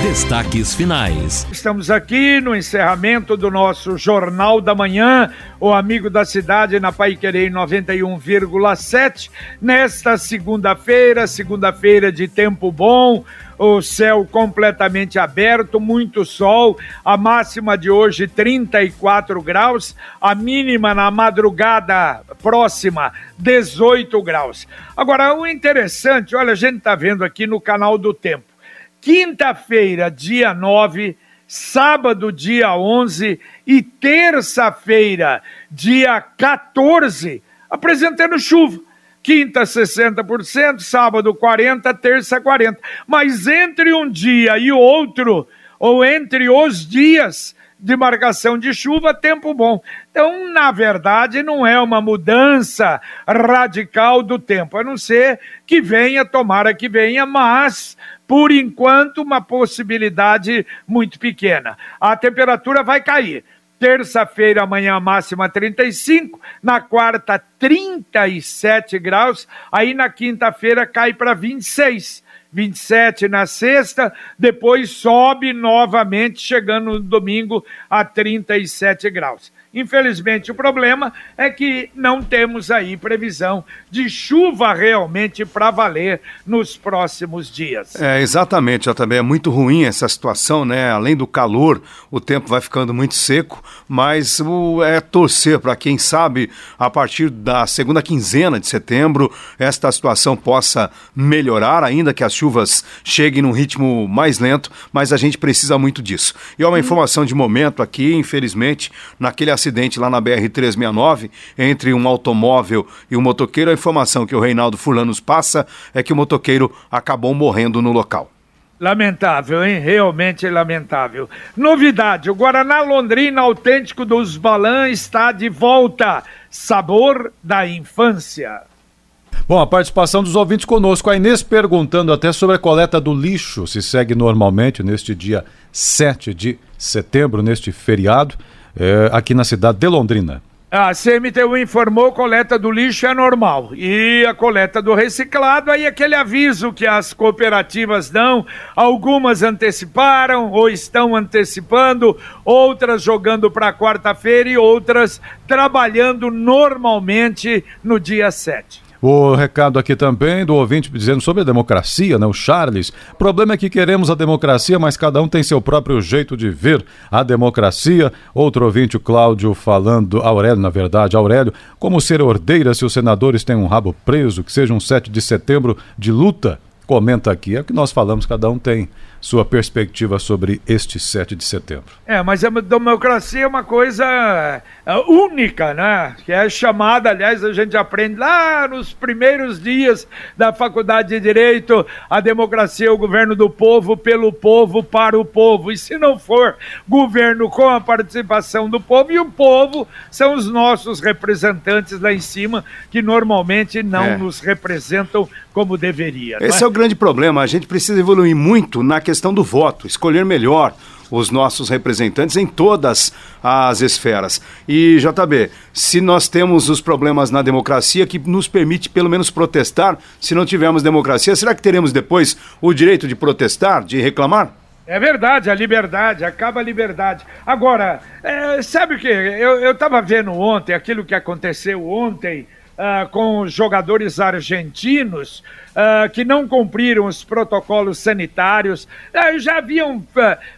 Destaques finais. Estamos aqui no encerramento do nosso Jornal da Manhã, o amigo da cidade na Pai Querer 91,7. Nesta segunda-feira, segunda-feira de tempo bom, o céu completamente aberto, muito sol, a máxima de hoje 34 graus, a mínima na madrugada próxima 18 graus. Agora, o interessante, olha, a gente está vendo aqui no canal do Tempo quinta-feira, dia 9, sábado, dia 11 e terça-feira, dia 14, apresentando chuva. Quinta 60%, sábado 40%, terça 40%. Mas entre um dia e outro, ou entre os dias, de marcação de chuva, tempo bom. Então, na verdade, não é uma mudança radical do tempo, a não ser que venha, tomara que venha, mas por enquanto, uma possibilidade muito pequena. A temperatura vai cair. Terça-feira, amanhã, máxima 35, na quarta, 37 graus, aí na quinta-feira cai para 26. 27 na sexta, depois sobe novamente, chegando no domingo a 37 graus. Infelizmente, o problema é que não temos aí previsão de chuva realmente para valer nos próximos dias. É, exatamente, já também é muito ruim essa situação, né? Além do calor, o tempo vai ficando muito seco, mas o, é torcer para quem sabe, a partir da segunda quinzena de setembro, esta situação possa melhorar, ainda que as chuvas cheguem num ritmo mais lento, mas a gente precisa muito disso. E é uma hum. informação de momento aqui, infelizmente, naquele acidente lá na BR-369 entre um automóvel e um motoqueiro. A informação que o Reinaldo Fulanos passa é que o motoqueiro acabou morrendo no local. Lamentável, hein? Realmente lamentável. Novidade: o Guaraná Londrina autêntico dos Balan está de volta. Sabor da infância. Bom, a participação dos ouvintes conosco. A Inês perguntando até sobre a coleta do lixo. Se segue normalmente neste dia 7 de setembro, neste feriado é, aqui na cidade de Londrina. A CMTU informou coleta do lixo é normal. E a coleta do reciclado, aí aquele aviso que as cooperativas dão, algumas anteciparam ou estão antecipando, outras jogando para quarta-feira e outras trabalhando normalmente no dia 7. O recado aqui também do ouvinte dizendo sobre a democracia, né? O Charles. O problema é que queremos a democracia, mas cada um tem seu próprio jeito de ver a democracia. Outro ouvinte, o Cláudio, falando, Aurélio, na verdade, Aurélio, como ser ordeira se os senadores têm um rabo preso, que seja um 7 de setembro de luta? Comenta aqui, é o que nós falamos, cada um tem sua perspectiva sobre este 7 de setembro. É, mas a democracia é uma coisa é, única, né? Que é chamada, aliás, a gente aprende lá nos primeiros dias da faculdade de Direito, a democracia é o governo do povo, pelo povo, para o povo. E se não for governo com a participação do povo, e o povo são os nossos representantes lá em cima, que normalmente não é. nos representam como deveria. Esse é? é o grande problema. A gente precisa evoluir muito na questão questão do voto, escolher melhor os nossos representantes em todas as esferas. E, JB, se nós temos os problemas na democracia que nos permite pelo menos protestar, se não tivermos democracia, será que teremos depois o direito de protestar, de reclamar? É verdade, a liberdade, acaba a liberdade. Agora, é, sabe o que? Eu estava vendo ontem aquilo que aconteceu ontem uh, com jogadores argentinos uh, que não cumpriram os protocolos sanitários. Uh, já haviam,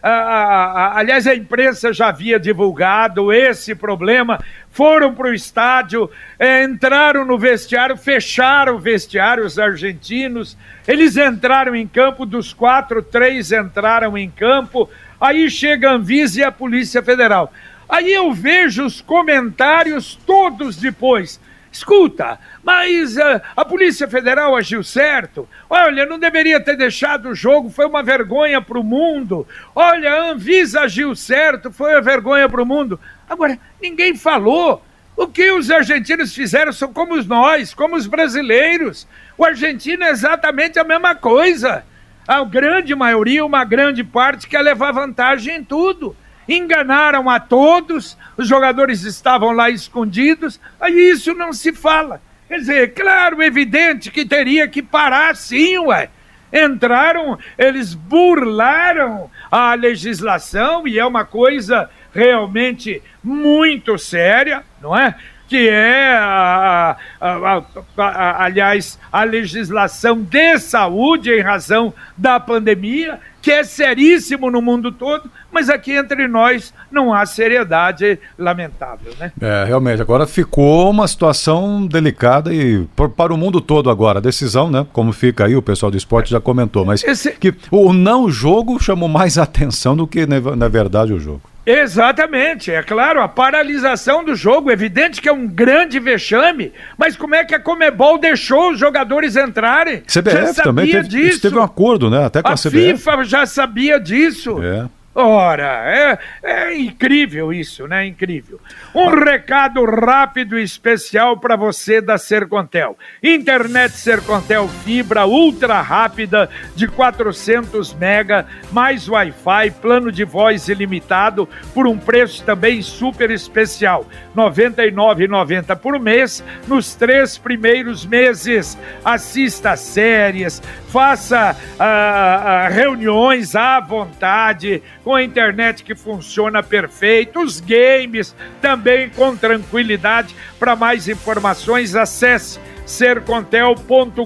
aliás, a imprensa já havia divulgado esse problema. Foram para o estádio, eh, entraram no vestiário, fecharam o vestiário, os argentinos. Eles entraram em campo, dos quatro, três entraram em campo. Aí chega a Anvisa e a Polícia Federal. Aí eu vejo os comentários todos depois. Escuta, mas uh, a Polícia Federal agiu certo. Olha, não deveria ter deixado o jogo, foi uma vergonha para o mundo. Olha, a Anvisa agiu certo, foi uma vergonha para o mundo. Agora, ninguém falou. O que os argentinos fizeram são como nós, como os brasileiros. O argentino é exatamente a mesma coisa. A grande maioria, uma grande parte, quer levar vantagem em tudo. Enganaram a todos, os jogadores estavam lá escondidos, aí isso não se fala. Quer dizer, claro, evidente que teria que parar sim, ué. Entraram, eles burlaram a legislação e é uma coisa realmente muito séria, não é? Que é, a, a, a, aliás, a legislação de saúde em razão da pandemia, que é seríssimo no mundo todo, mas aqui entre nós não há seriedade lamentável, né? É, realmente, agora ficou uma situação delicada e para o mundo todo agora, a decisão, né, como fica aí, o pessoal do esporte já comentou, mas Esse... que o não jogo chamou mais atenção do que, na verdade, o jogo. Exatamente, é claro, a paralisação do jogo, evidente que é um grande vexame, mas como é que a Comebol deixou os jogadores entrarem? CBF já também teve, disso. teve um acordo, né? Até com a, a CBF. FIFA já sabia disso. É. Ora, é, é incrível isso, né? Incrível. Um recado rápido e especial para você da Sercontel. Internet Sercontel fibra ultra rápida de 400 mega mais Wi-Fi, plano de voz ilimitado por um preço também super especial, R$ 99,90 por mês nos três primeiros meses. Assista séries, faça uh, uh, reuniões à vontade com a internet que funciona perfeito, os games também com tranquilidade. Para mais informações, acesse sercontel.com.br.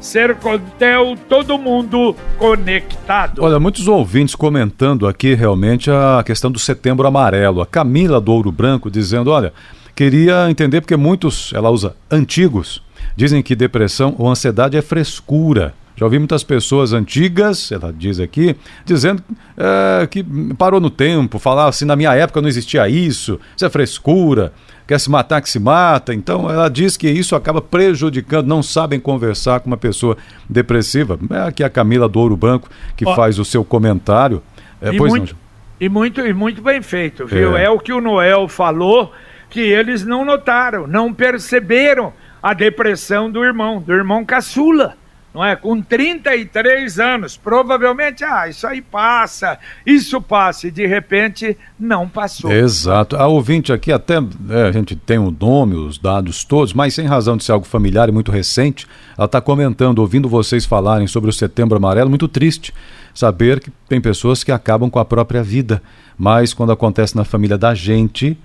Sercontel, todo mundo conectado. Olha, muitos ouvintes comentando aqui realmente a questão do setembro amarelo. A Camila do Ouro Branco dizendo: olha, queria entender porque muitos, ela usa antigos, dizem que depressão ou ansiedade é frescura. Já ouvi muitas pessoas antigas, ela diz aqui, dizendo é, que parou no tempo, falar assim, na minha época não existia isso, isso é frescura, quer se matar que se mata. Então ela diz que isso acaba prejudicando, não sabem conversar com uma pessoa depressiva. É aqui a Camila do Ouro Branco que Ó, faz o seu comentário. É, e, pois muito, não. e muito e muito bem feito, viu? É. é o que o Noel falou que eles não notaram, não perceberam a depressão do irmão, do irmão caçula não é? Com 33 anos, provavelmente, ah, isso aí passa, isso passa, e de repente não passou. Exato. A ouvinte aqui, até é, a gente tem o nome, os dados todos, mas sem razão de ser algo familiar e muito recente, ela está comentando, ouvindo vocês falarem sobre o Setembro Amarelo, muito triste saber que tem pessoas que acabam com a própria vida, mas quando acontece na família da gente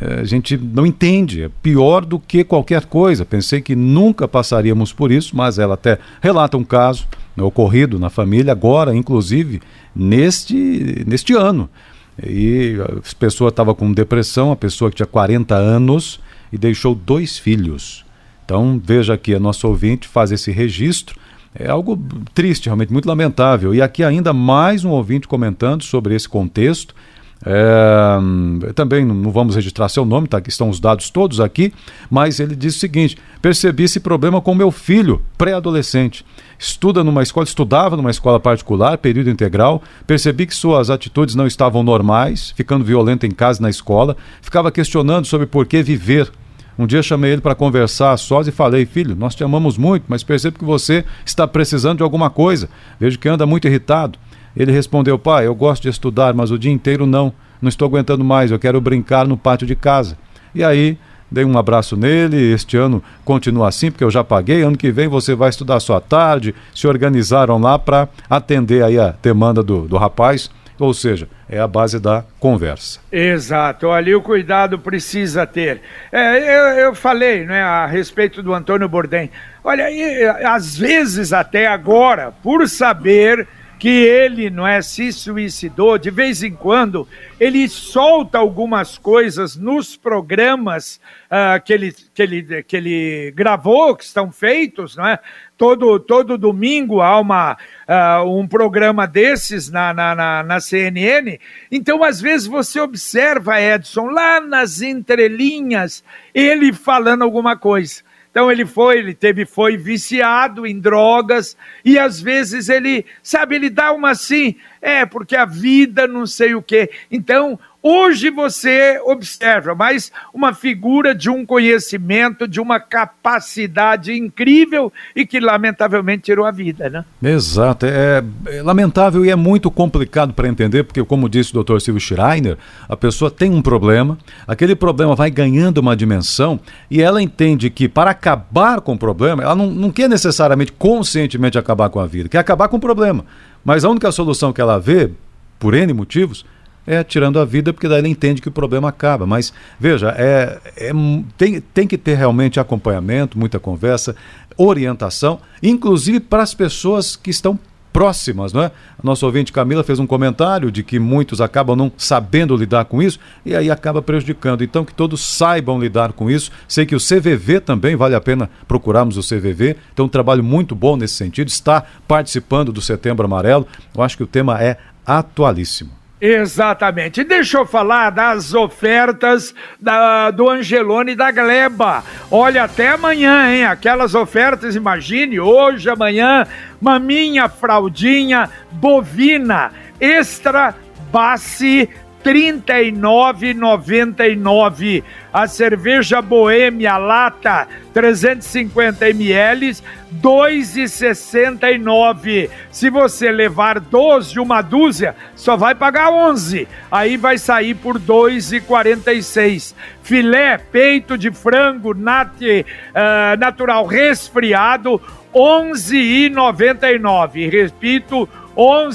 a gente não entende, é pior do que qualquer coisa. Pensei que nunca passaríamos por isso, mas ela até relata um caso né, ocorrido na família, agora, inclusive, neste, neste ano. E a pessoa estava com depressão, a pessoa que tinha 40 anos e deixou dois filhos. Então, veja aqui, a nossa ouvinte faz esse registro. É algo triste, realmente muito lamentável. E aqui ainda mais um ouvinte comentando sobre esse contexto é, também não vamos registrar seu nome, tá? Estão os dados todos aqui, mas ele diz o seguinte: percebi esse problema com meu filho, pré-adolescente. Estuda numa escola, estudava numa escola particular, período integral. Percebi que suas atitudes não estavam normais, ficando violento em casa e na escola. Ficava questionando sobre por que viver. Um dia chamei ele para conversar sós e falei: Filho, nós te amamos muito, mas percebo que você está precisando de alguma coisa. Vejo que anda muito irritado. Ele respondeu: Pai, eu gosto de estudar, mas o dia inteiro não. Não estou aguentando mais, eu quero brincar no pátio de casa. E aí, dei um abraço nele. Este ano continua assim, porque eu já paguei. Ano que vem você vai estudar só à tarde. Se organizaram lá para atender aí a demanda do, do rapaz. Ou seja, é a base da conversa. Exato, ali o cuidado precisa ter. É, eu, eu falei né, a respeito do Antônio Bordem. Olha, e, às vezes até agora, por saber que ele não é se suicidou, de vez em quando ele solta algumas coisas nos programas uh, que, ele, que, ele, que ele gravou, que estão feitos, não é? Todo, todo domingo há uma, uh, um programa desses na, na, na, na CNN. Então, às vezes, você observa, Edson, lá nas entrelinhas, ele falando alguma coisa. Então ele foi, ele teve, foi viciado em drogas e às vezes ele, sabe, ele dá uma assim, é porque a vida não sei o quê. Então Hoje você observa, mas uma figura de um conhecimento, de uma capacidade incrível e que lamentavelmente tirou a vida, né? Exato, é, é lamentável e é muito complicado para entender, porque como disse o Dr. Silvio Schreiner, a pessoa tem um problema, aquele problema vai ganhando uma dimensão e ela entende que para acabar com o problema, ela não, não quer necessariamente conscientemente acabar com a vida, quer acabar com o problema. Mas a única solução que ela vê, por N motivos, é tirando a vida, porque daí ele entende que o problema acaba. Mas, veja, é, é, tem, tem que ter realmente acompanhamento, muita conversa, orientação, inclusive para as pessoas que estão próximas, não é? A nossa ouvinte Camila fez um comentário de que muitos acabam não sabendo lidar com isso e aí acaba prejudicando. Então que todos saibam lidar com isso. Sei que o CVV também vale a pena procurarmos o CVV. Tem um trabalho muito bom nesse sentido. Está participando do Setembro Amarelo. Eu acho que o tema é atualíssimo. Exatamente. Deixa eu falar das ofertas da, do Angelone da Gleba. Olha, até amanhã, hein? Aquelas ofertas, imagine, hoje, amanhã, maminha fraldinha bovina extra base 39,99. A cerveja Boêmia lata 350 ml, 2,69. Se você levar 12 uma dúzia, só vai pagar 11. Aí vai sair por 2,46. Filé, peito de frango nat, uh, natural resfriado, 11,99. Repito, 11,99. O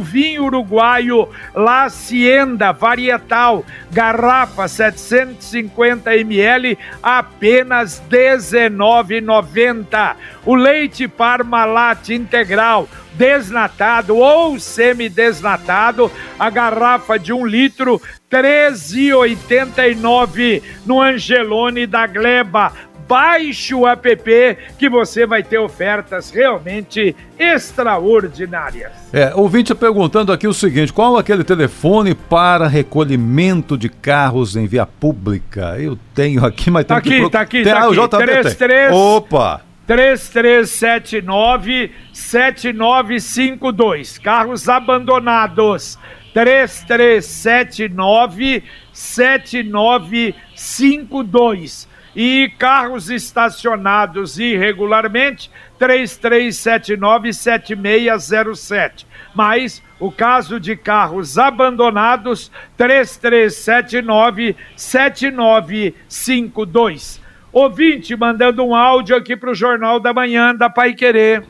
vinho uruguaio La Hacienda Varietal, garrafa 750 ml, apenas 19,90. O leite Parmalat integral, desnatado ou semi-desnatado, a garrafa de um litro, 13,89 no Angelone da Gleba baixe o app que você vai ter ofertas realmente extraordinárias. É, ouvinte perguntando aqui o seguinte: qual aquele telefone para recolhimento de carros em via pública? Eu tenho aqui, mas tá tem aqui, que tá aqui, tá aqui, tá aqui. 33 Opa! 3379 7952. Carros abandonados. 3379 7952 e carros estacionados irregularmente 3379-7607. Mas o caso de carros abandonados 3379-7952. Ouvinte mandando um áudio aqui para o Jornal da Manhã da Pai Querer.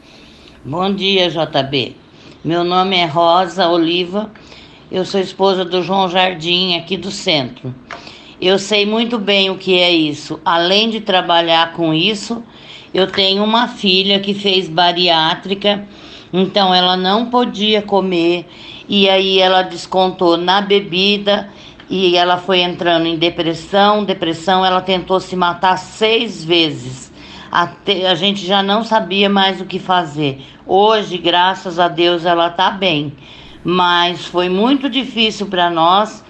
Bom dia, JB. Meu nome é Rosa Oliva. Eu sou esposa do João Jardim, aqui do centro. Eu sei muito bem o que é isso. Além de trabalhar com isso, eu tenho uma filha que fez bariátrica, então ela não podia comer e aí ela descontou na bebida e ela foi entrando em depressão. Depressão, ela tentou se matar seis vezes. Até, a gente já não sabia mais o que fazer. Hoje, graças a Deus, ela está bem. Mas foi muito difícil para nós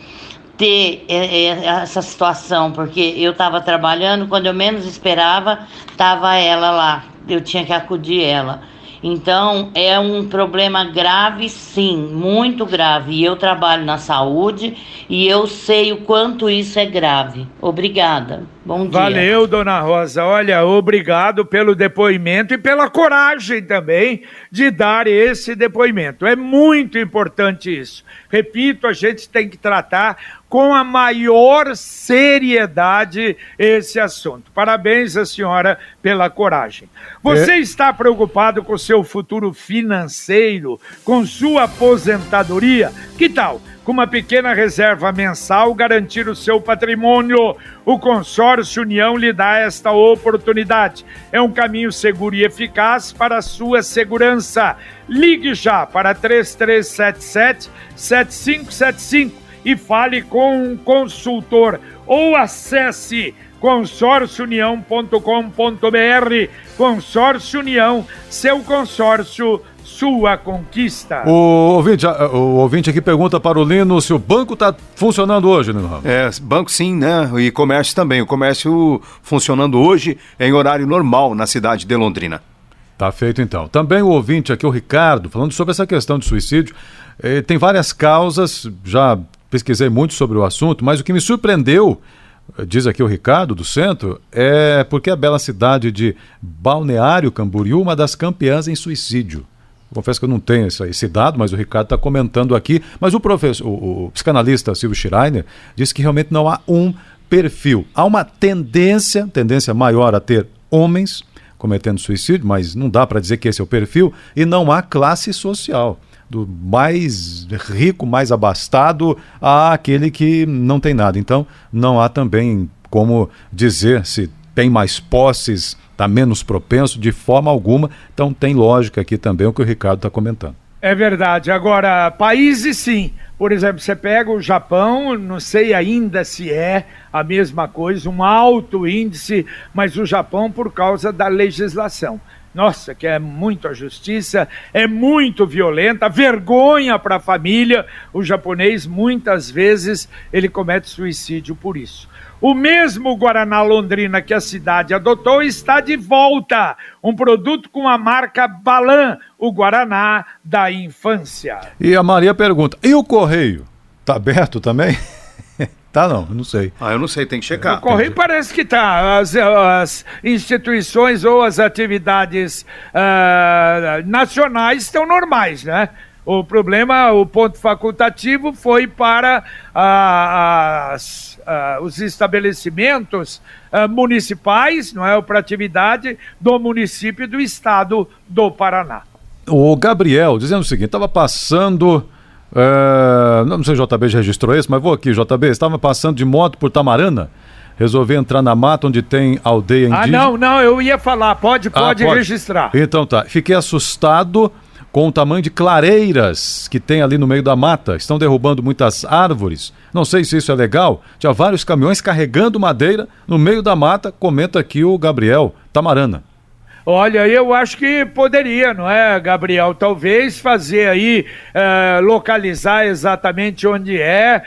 ter é, é, essa situação, porque eu estava trabalhando, quando eu menos esperava, estava ela lá, eu tinha que acudir ela. Então é um problema grave, sim, muito grave. E eu trabalho na saúde e eu sei o quanto isso é grave. Obrigada. Bom dia. Valeu, dona Rosa. Olha, obrigado pelo depoimento e pela coragem também de dar esse depoimento. É muito importante isso. Repito, a gente tem que tratar com a maior seriedade esse assunto. Parabéns à senhora pela coragem. Você é. está preocupado com seu futuro financeiro, com sua aposentadoria? Que tal? Com uma pequena reserva mensal, garantir o seu patrimônio. O Consórcio União lhe dá esta oportunidade. É um caminho seguro e eficaz para a sua segurança. Ligue já para 3377 7575 e fale com um consultor ou acesse consórciounião.com.br. Consórcio União, seu consórcio, sua conquista. O ouvinte, o ouvinte aqui pergunta para o Lino se o banco está funcionando hoje, Lino. É, banco sim, né? E comércio também. O comércio funcionando hoje em horário normal na cidade de Londrina. Tá feito então. Também o ouvinte aqui, o Ricardo, falando sobre essa questão de suicídio. Eh, tem várias causas, já pesquisei muito sobre o assunto, mas o que me surpreendeu, diz aqui o Ricardo do centro, é porque a bela cidade de Balneário Camboriú, uma das campeãs em suicídio. Confesso que eu não tenho esse, dado, mas o Ricardo está comentando aqui. Mas o professor, o, o psicanalista Silvio Schreiner disse que realmente não há um perfil. Há uma tendência, tendência maior a ter homens cometendo suicídio, mas não dá para dizer que esse é o perfil, e não há classe social. Do mais rico, mais abastado, a aquele que não tem nada. Então, não há também como dizer se tem mais posses, está menos propenso, de forma alguma. Então, tem lógica aqui também o que o Ricardo está comentando. É verdade. Agora, países sim. Por exemplo, você pega o Japão, não sei ainda se é a mesma coisa, um alto índice, mas o Japão por causa da legislação. Nossa, que é muito a justiça, é muito violenta, vergonha para a família. O japonês muitas vezes ele comete suicídio por isso. O mesmo Guaraná Londrina que a cidade adotou está de volta. Um produto com a marca Balan, o Guaraná da infância. E a Maria pergunta: e o correio? Tá aberto também? Tá, não, não sei. Ah, eu não sei, tem que checar. O Correio parece que tá. As, as, instituições ou as atividades uh, nacionais estão normais, né? O problema, o ponto facultativo foi para uh, as uh, os estabelecimentos uh, municipais, não é, para atividade do município do estado do Paraná. O Gabriel dizendo o seguinte, estava passando, uh, não sei se o JB já registrou isso, mas vou aqui, JB, estava passando de moto por Tamarana, resolvi entrar na mata onde tem aldeia indígena. Ah, não, não, eu ia falar, pode, pode, ah, pode. registrar. Então tá, fiquei assustado com o tamanho de clareiras que tem ali no meio da mata. Estão derrubando muitas árvores. Não sei se isso é legal. Tinha vários caminhões carregando madeira no meio da mata, comenta aqui o Gabriel Tamarana. Olha, eu acho que poderia, não é, Gabriel? Talvez fazer aí, é, localizar exatamente onde é,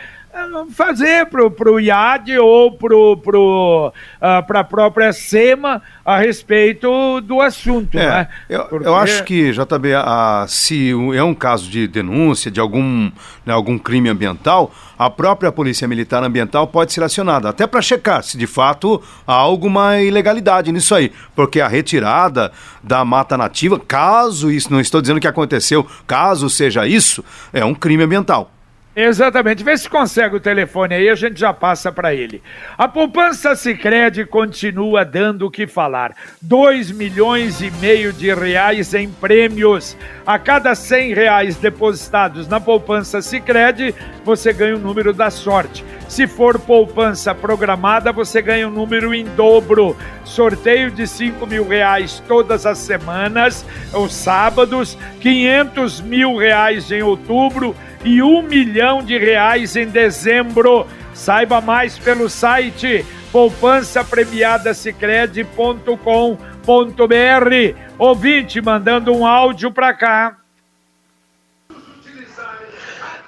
fazer pro, pro IAD ou pro, pro, uh, ah, para a própria SEMA a respeito do assunto. É, né? eu, Porque... eu acho que, JB, a, se é um caso de denúncia de algum, né, algum crime ambiental, a própria Polícia Militar Ambiental pode ser acionada, até para checar se de fato há alguma ilegalidade nisso aí. Porque a retirada da mata nativa, caso isso, não estou dizendo que aconteceu, caso seja isso, é um crime ambiental. Exatamente. Vê se consegue o telefone aí, a gente já passa para ele. A poupança Sicredi continua dando o que falar. 2 milhões e meio de reais em prêmios. A cada 100 reais depositados na poupança Sicredi, você ganha o número da sorte. Se for poupança programada, você ganha um número em dobro. Sorteio de 5 mil reais todas as semanas, os sábados, 500 mil reais em outubro e um milhão de reais em dezembro. Saiba mais pelo site poupançapremiadasicredi.com.br. Ouvinte mandando um áudio para cá.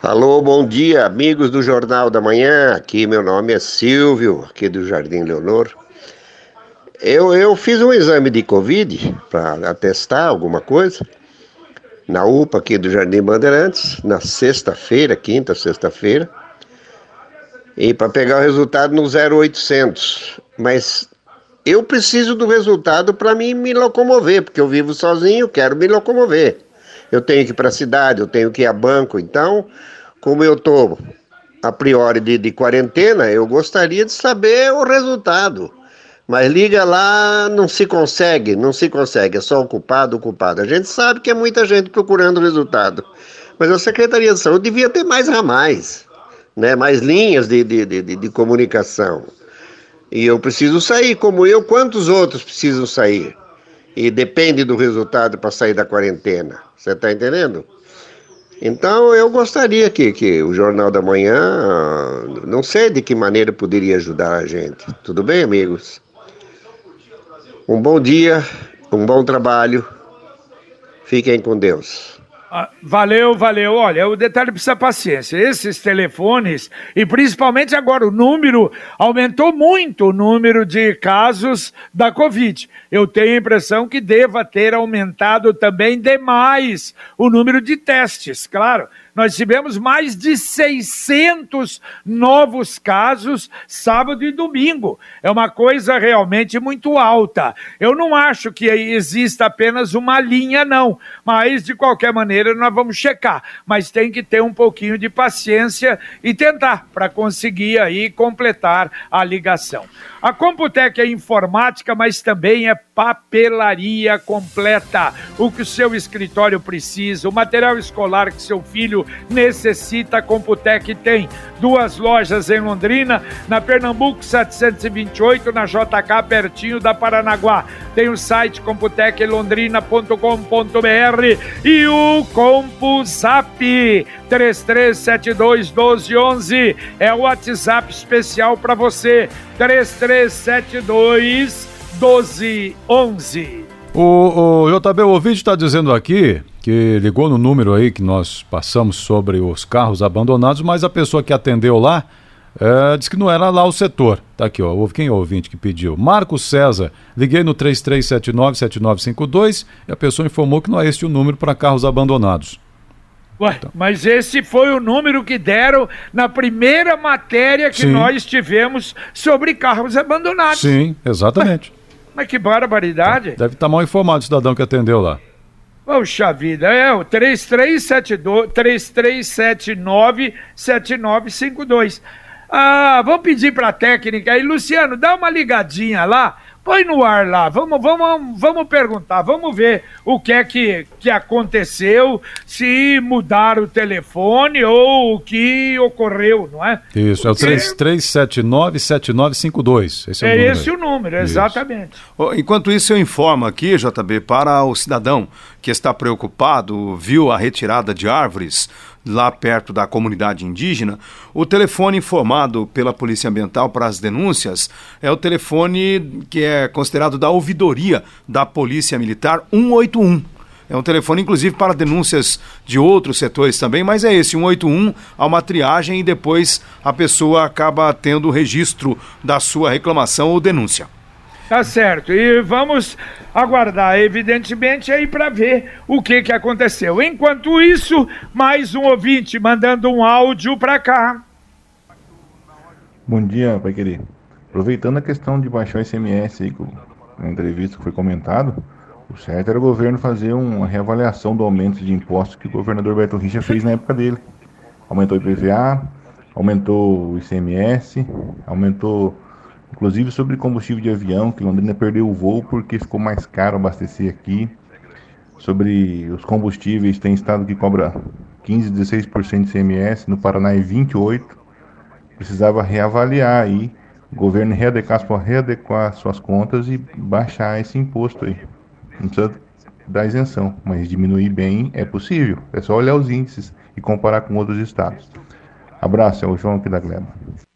Alô, bom dia, amigos do Jornal da Manhã. Aqui meu nome é Silvio, aqui do Jardim Leonor. Eu, eu fiz um exame de Covid para atestar alguma coisa na UPA aqui do Jardim Bandeirantes, na sexta-feira, quinta, sexta-feira, e para pegar o resultado no 0800. Mas eu preciso do resultado para mim me locomover, porque eu vivo sozinho, quero me locomover. Eu tenho que ir para a cidade, eu tenho que ir a banco, então, como eu estou a priori de, de quarentena, eu gostaria de saber o resultado. Mas liga lá, não se consegue, não se consegue, é só ocupado, ocupado. A gente sabe que é muita gente procurando resultado. Mas a Secretaria de Saúde devia ter mais ramais, né? mais linhas de, de, de, de comunicação. E eu preciso sair, como eu, quantos outros precisam sair? E depende do resultado para sair da quarentena. Você está entendendo? Então eu gostaria que, que o Jornal da Manhã, não sei de que maneira poderia ajudar a gente. Tudo bem, amigos? Um bom dia, um bom trabalho. Fiquem com Deus. Ah, valeu, valeu. Olha, o detalhe precisa paciência. Esses telefones, e principalmente agora, o número aumentou muito o número de casos da Covid. Eu tenho a impressão que deva ter aumentado também demais o número de testes. Claro, Nós tivemos mais de 600 novos casos sábado e domingo. É uma coisa realmente muito alta. Eu não acho que exista apenas uma linha, não. Mas, de qualquer maneira, nós vamos checar. Mas tem que ter um pouquinho de paciência e tentar para conseguir aí completar a ligação. A Computec é informática, mas também é papelaria completa. O que o seu escritório precisa, o material escolar que seu filho necessita, a Computec tem. Duas lojas em Londrina, na Pernambuco 728, na JK, pertinho da Paranaguá. Tem o site computeclondrina.com.br e o CompuZap 3372 1211 é o WhatsApp especial para você. 3372 1211. O, o JB, o ouvinte está dizendo aqui que ligou no número aí que nós passamos sobre os carros abandonados, mas a pessoa que atendeu lá é, disse que não era lá o setor. Tá aqui, ó. Quem é o ouvinte que pediu? Marcos César. Liguei no 3379-7952 e a pessoa informou que não é este o número para carros abandonados. Ué, então. mas esse foi o número que deram na primeira matéria que Sim. nós tivemos sobre carros abandonados. Sim, exatamente. Ué, mas que barbaridade. Deve estar mal informado o cidadão que atendeu lá. Poxa vida, é o 3372, 3379 7952. Ah, vamos pedir para a técnica aí, Luciano, dá uma ligadinha lá Põe no ar lá, vamos, vamos, vamos perguntar, vamos ver o que é que, que aconteceu, se mudaram o telefone ou o que ocorreu, não é? Isso, é o 3379-7952. Esse é, é esse o número, exatamente. Enquanto isso, eu informo aqui, JB, para o cidadão que está preocupado, viu a retirada de árvores lá perto da comunidade indígena, o telefone informado pela Polícia Ambiental para as denúncias é o telefone que é considerado da ouvidoria da Polícia Militar 181. É um telefone, inclusive, para denúncias de outros setores também, mas é esse, 181, há uma triagem e depois a pessoa acaba tendo o registro da sua reclamação ou denúncia. Tá certo. E vamos aguardar, evidentemente, aí para ver o que, que aconteceu. Enquanto isso, mais um ouvinte mandando um áudio para cá. Bom dia, Pai Querer. Aproveitando a questão de baixar o ICMS aí, na entrevista que foi comentado, o certo era o governo fazer uma reavaliação do aumento de impostos que o governador Beto Richa fez na época dele. Aumentou o IPVA, aumentou o ICMS, aumentou Inclusive sobre combustível de avião, que Londrina perdeu o voo porque ficou mais caro abastecer aqui. Sobre os combustíveis, tem estado que cobra 15, 16% de CMS, no Paraná é 28%. Precisava reavaliar aí, o governo readequar, readequar suas contas e baixar esse imposto aí. Não precisa dar isenção, mas diminuir bem é possível. É só olhar os índices e comparar com outros estados. Abraço, é o João aqui da Gleba.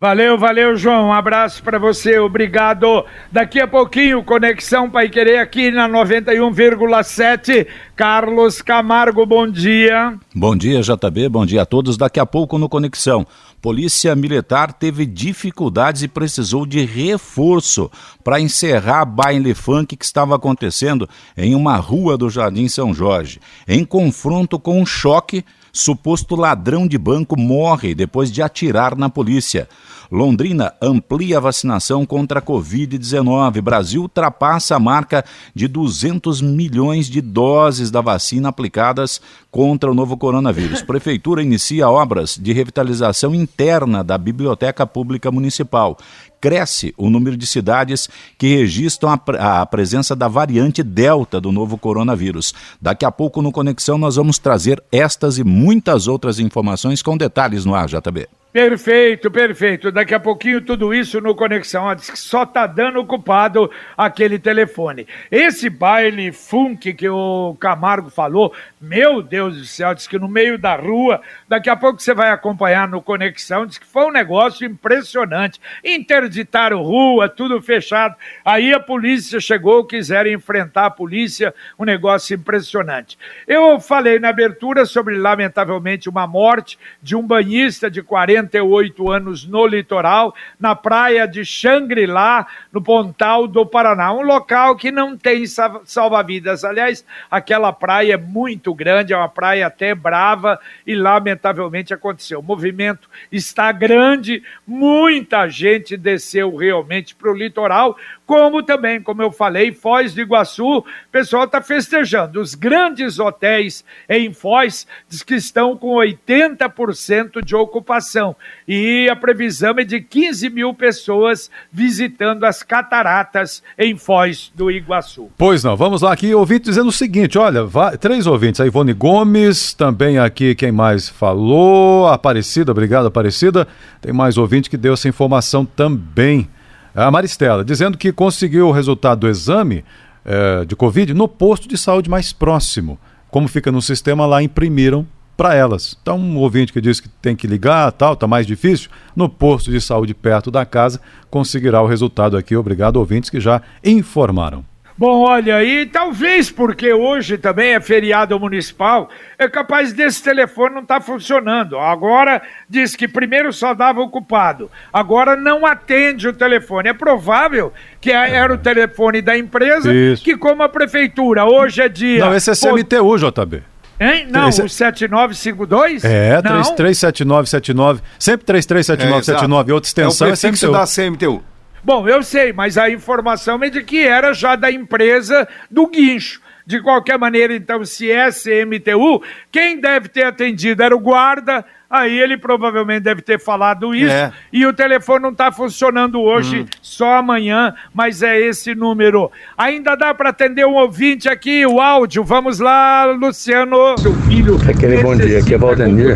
Valeu, valeu, João. Um abraço para você, obrigado. Daqui a pouquinho, Conexão Pai Querer aqui na 91,7. Carlos Camargo, bom dia. Bom dia, JB. Bom dia a todos. Daqui a pouco no Conexão. Polícia Militar teve dificuldades e precisou de reforço para encerrar baile funk que estava acontecendo em uma rua do Jardim São Jorge. Em confronto com um choque Suposto ladrão de banco morre depois de atirar na polícia. Londrina amplia a vacinação contra a Covid-19. Brasil ultrapassa a marca de 200 milhões de doses da vacina aplicadas contra o novo coronavírus. Prefeitura inicia obras de revitalização interna da Biblioteca Pública Municipal cresce o número de cidades que registram a, a, presença da variante Delta do novo coronavírus. Daqui a pouco, no Conexão, nós vamos trazer estas e muitas outras informações com detalhes no ar, JB. Perfeito, perfeito. Daqui a pouquinho tudo isso no Conexão. diz que só tá dando ocupado aquele telefone. Esse baile funk que o Camargo falou, meu Deus do céu, diz que no meio da rua, daqui a pouco você vai acompanhar no Conexão, diz que foi um negócio impressionante. Interditaram rua, tudo fechado. Aí a polícia chegou, quiseram enfrentar a polícia, um negócio impressionante. Eu falei na abertura sobre, lamentavelmente, uma morte de um banhista de 40 88 anos no litoral, na praia de Xangri-Lá, no Pontal do Paraná. Um local que não tem salva-vidas. Aliás, aquela praia é muito grande, é uma praia até brava e, lamentavelmente, aconteceu. O movimento está grande, muita gente desceu realmente para o litoral, como também, como eu falei, Foz do Iguaçu, o pessoal está festejando. Os grandes hotéis em Foz diz que estão com 80% de ocupação e a previsão é de 15 mil pessoas visitando as cataratas em Foz do Iguaçu. Pois não, vamos lá aqui, ouvinte dizendo o seguinte, olha, três ouvintes, a Ivone Gomes, também aqui quem mais falou, Aparecida, obrigado Aparecida, tem mais ouvinte que deu essa informação também. A Maristela, dizendo que conseguiu o resultado do exame eh, de Covid no posto de saúde mais próximo. Como fica no sistema, lá imprimiram para elas. Então, um ouvinte que diz que tem que ligar, tal, tá mais difícil, no posto de saúde perto da casa conseguirá o resultado aqui. Obrigado, ouvintes que já informaram. Bom, olha, e talvez porque hoje também é feriado municipal, é capaz desse telefone não estar tá funcionando. Agora diz que primeiro só dava ocupado, agora não atende o telefone. É provável que era o telefone da empresa, Isso. que como a prefeitura hoje é dia... Não, esse é CMTU, JB. Hein? Não, Esse... o 7952? É, 337979. Sempre 337979 é, e outra extensão é, o é sempre da CMTU. Bom, eu sei, mas a informação é de que era já da empresa do guincho. De qualquer maneira, então, se é CMTU, quem deve ter atendido era o guarda, aí ele provavelmente deve ter falado isso, é. e o telefone não está funcionando hoje, hum. só amanhã, mas é esse número. Ainda dá para atender um ouvinte aqui, o áudio, vamos lá, Luciano. Seu filho. Aquele bom dia, aqui é Valdemir.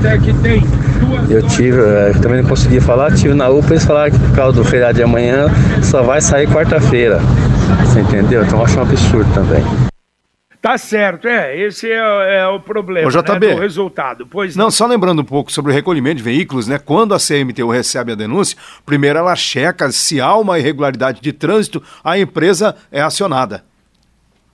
Eu tive, eu eh, também não conseguia falar, tive na UPA, eles falaram que por causa do feriado de amanhã só vai sair quarta-feira. Você entendeu? Então eu acho um absurdo também. Tá certo, é, esse é, é o problema o JB, né, do resultado. Pois não, não, só lembrando um pouco sobre o recolhimento de veículos, né? Quando a CMTU recebe a denúncia, primeiro ela checa se há uma irregularidade de trânsito, a empresa é acionada.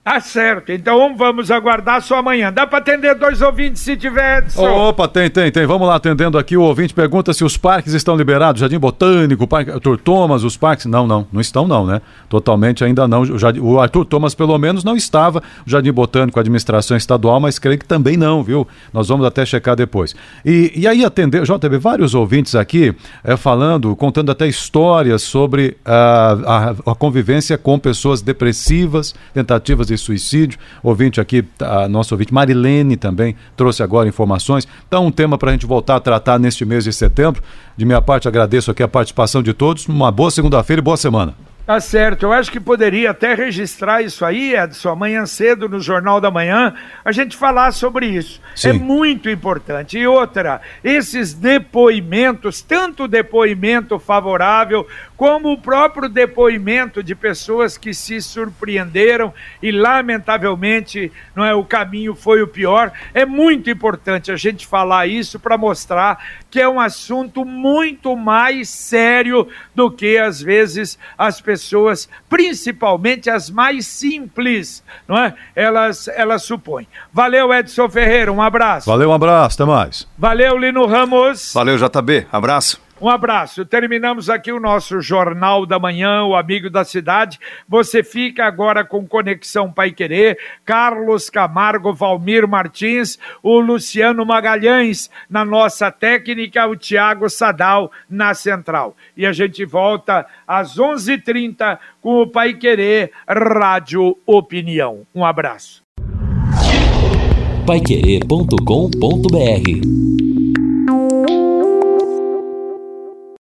Tá certo, então vamos aguardar só amanhã. Dá para atender dois ouvintes se tiver. Só. Opa, tem, tem, tem. Vamos lá atendendo aqui. O ouvinte pergunta se os parques estão liberados. Jardim Botânico, Parque Arthur Thomas, os parques. Não, não, não estão, não, né? Totalmente ainda não. O, o Arthur Thomas, pelo menos, não estava. O Jardim Botânico, a administração estadual, mas creio que também não, viu? Nós vamos até checar depois. E, e aí, atender, JB, vários ouvintes aqui é, falando, contando até histórias sobre a, a, a convivência com pessoas depressivas, tentativas de de suicídio. Ouvinte aqui, a nossa ouvinte Marilene também trouxe agora informações. Então, um tema para a gente voltar a tratar neste mês de setembro. De minha parte, agradeço aqui a participação de todos. Uma boa segunda-feira e boa semana. Tá certo, eu acho que poderia até registrar isso aí, Edson, amanhã cedo no Jornal da Manhã, a gente falar sobre isso. Sim. É muito importante. E outra, esses depoimentos, tanto o depoimento favorável como o próprio depoimento de pessoas que se surpreenderam e lamentavelmente não é o caminho foi o pior. É muito importante a gente falar isso para mostrar que é um assunto muito mais sério do que às vezes as pessoas, principalmente as mais simples, não é? Elas elas supõem. Valeu Edson Ferreira, um abraço. Valeu, um abraço, até mais. Valeu Lino Ramos. Valeu JB, abraço. Um abraço. Terminamos aqui o nosso Jornal da Manhã, o Amigo da Cidade. Você fica agora com Conexão Pai Querer, Carlos Camargo, Valmir Martins, o Luciano Magalhães na nossa técnica, o Tiago Sadal na central. E a gente volta às 11:30 h 30 com o Pai Querer Rádio Opinião. Um abraço. Paiquerê.com.br